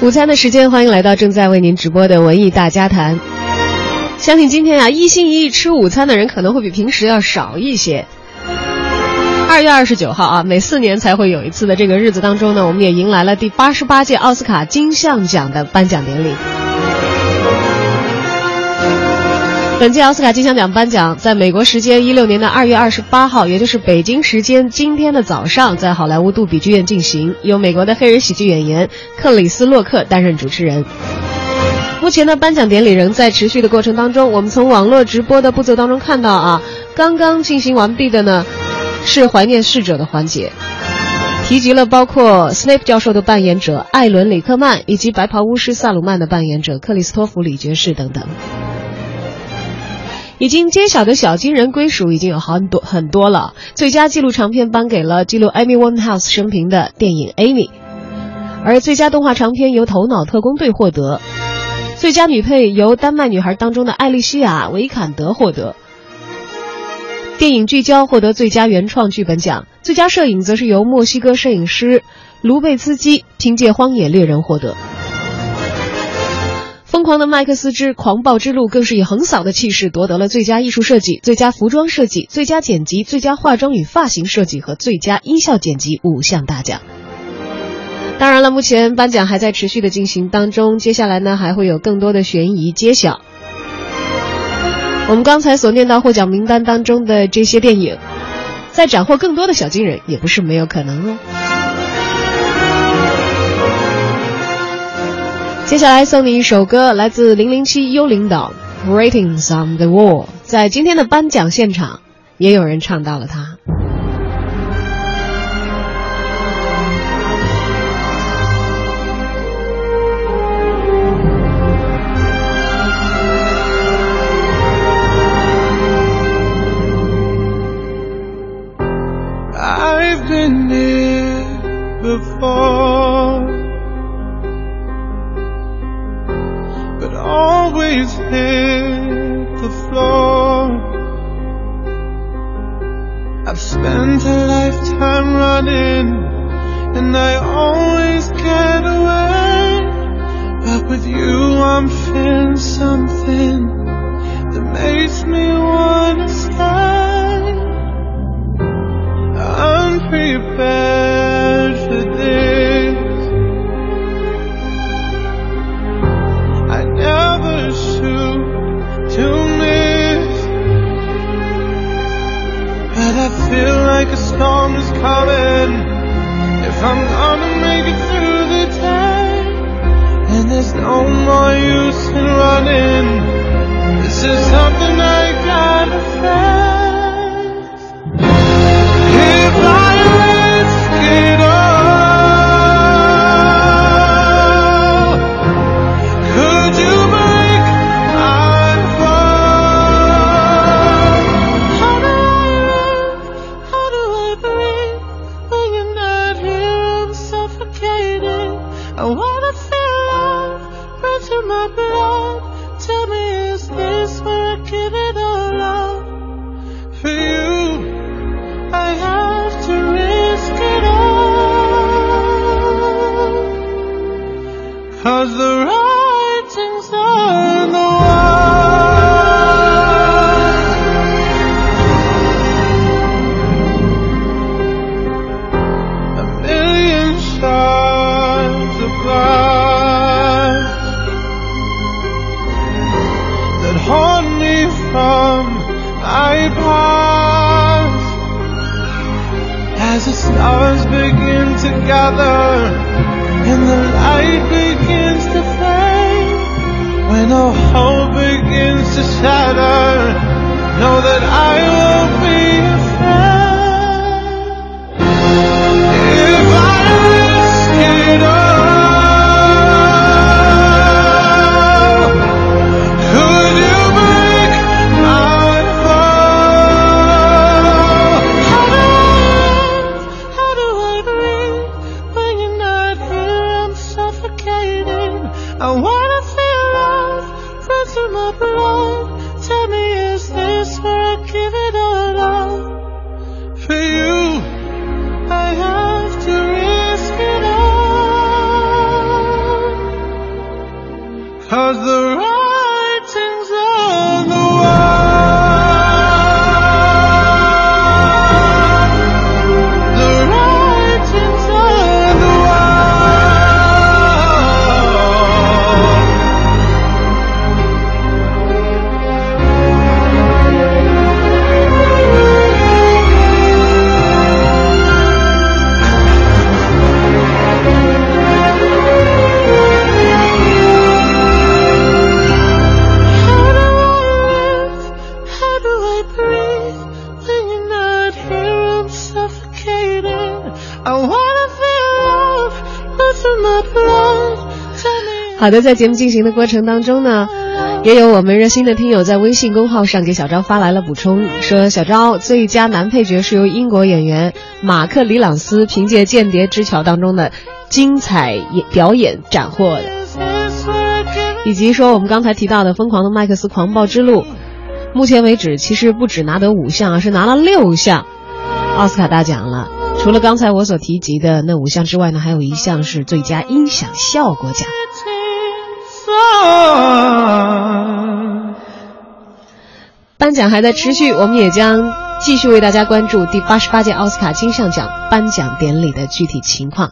午餐的时间，欢迎来到正在为您直播的文艺大家谈。相信今天啊，一心一意吃午餐的人可能会比平时要少一些。二月二十九号啊，每四年才会有一次的这个日子当中呢，我们也迎来了第八十八届奥斯卡金像奖的颁奖典礼。本届奥斯卡金像奖颁奖在美国时间一六年的二月二十八号，也就是北京时间今天的早上，在好莱坞杜比剧院进行，由美国的黑人喜剧演员克里斯洛克担任主持人。目前的颁奖典礼仍在持续的过程当中，我们从网络直播的步骤当中看到啊，刚刚进行完毕的呢是怀念逝者的环节，提及了包括 Snape 教授的扮演者艾伦里克曼以及白袍巫师萨鲁曼的扮演者克里斯托弗里爵士等等。已经揭晓的小金人归属已经有很多很多了。最佳纪录长片颁给了记录 Amy Winehouse 生平的电影《Amy》，而最佳动画长片由《头脑特工队》获得。最佳女配由《丹麦女孩》当中的艾丽西亚·维坎德获得。电影《聚焦》获得最佳原创剧本奖。最佳摄影则是由墨西哥摄影师卢贝兹基凭借《荒野猎人》获得。狂的麦克斯之狂暴之路更是以横扫的气势夺得了最佳艺术设计、最佳服装设计、最佳剪辑、最佳化妆与发型设计和最佳音效剪辑五项大奖。当然了，目前颁奖还在持续的进行当中，接下来呢还会有更多的悬疑揭晓。我们刚才所念到获奖名单当中的这些电影，在斩获更多的小金人也不是没有可能哦。接下来送你一首歌，来自零零七幽灵岛《Ratings on the Wall》。在今天的颁奖现场，也有人唱到了它。Always hit the floor. I've spent a lifetime running, and I always get away. But with you, I'm feeling something that makes me wanna stay. Like a storm is coming. If I'm gonna make it through the day, and there's no more use in running. This is something I gotta face. Oh, from my past as the stars begin to gather and the light begins to fade when all hope begins to shatter know that I won't be 好的，在节目进行的过程当中呢，也有我们热心的听友在微信公号上给小昭发来了补充，说小昭最佳男配角是由英国演员马克·里朗斯凭借《间谍之桥》当中的精彩演表演斩获的，以及说我们刚才提到的《疯狂的麦克斯狂暴之路》，目前为止其实不止拿得五项，而是拿了六项奥斯卡大奖了。除了刚才我所提及的那五项之外呢，还有一项是最佳音响效果奖。颁奖还在持续，我们也将继续为大家关注第八十八届奥斯卡金像奖颁奖典礼的具体情况。